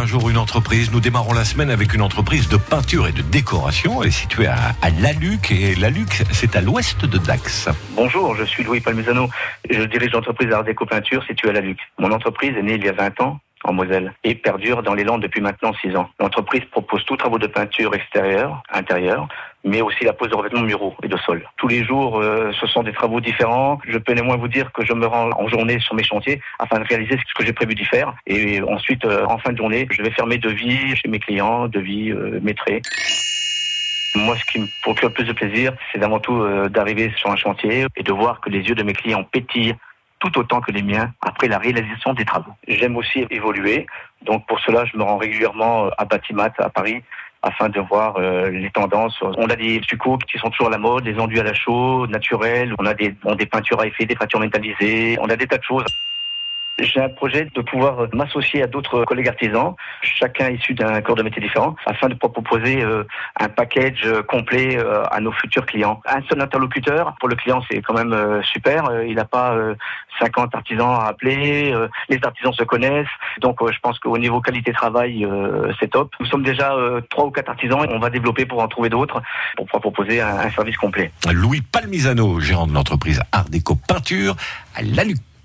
un jour une entreprise. Nous démarrons la semaine avec une entreprise de peinture et de décoration. Elle est située à, Laluc et Laluc, c'est à l'ouest de Dax. Bonjour, je suis Louis Palmisano. Je dirige l'entreprise Art Déco Peinture située à Laluc. Mon entreprise est née il y a 20 ans en Moselle et perdure dans les Landes depuis maintenant 6 ans. L'entreprise propose tous travaux de peinture extérieure, intérieure, mais aussi la pose de revêtements muraux et de sol. Tous les jours, euh, ce sont des travaux différents. Je peux néanmoins vous dire que je me rends en journée sur mes chantiers afin de réaliser ce que j'ai prévu d'y faire. Et ensuite, euh, en fin de journée, je vais faire mes devis chez mes clients, devis euh, maîtrés. Moi, ce qui me procure le plus de plaisir, c'est avant tout euh, d'arriver sur un chantier et de voir que les yeux de mes clients pétillent tout autant que les miens après la réalisation des travaux. J'aime aussi évoluer, donc pour cela je me rends régulièrement euh, à Batimat à Paris afin de voir euh, les tendances. On a des succos qui sont toujours à la mode, des enduits à la chaux, naturels, on a des, bon, des peintures à effet, des peintures métallisées, on a des tas de choses. J'ai un projet de pouvoir m'associer à d'autres collègues artisans, chacun issu d'un corps de métier différent, afin de pouvoir proposer euh, un package complet euh, à nos futurs clients. Un seul interlocuteur, pour le client, c'est quand même euh, super. Il n'a pas 50 artisans à appeler. Les artisans se connaissent. Donc, je pense qu'au niveau qualité travail, c'est top. Nous sommes déjà trois ou quatre artisans. On va développer pour en trouver d'autres, pour pouvoir proposer un, un service complet. Louis Palmisano, gérant de l'entreprise Art Déco Peinture à Laluc.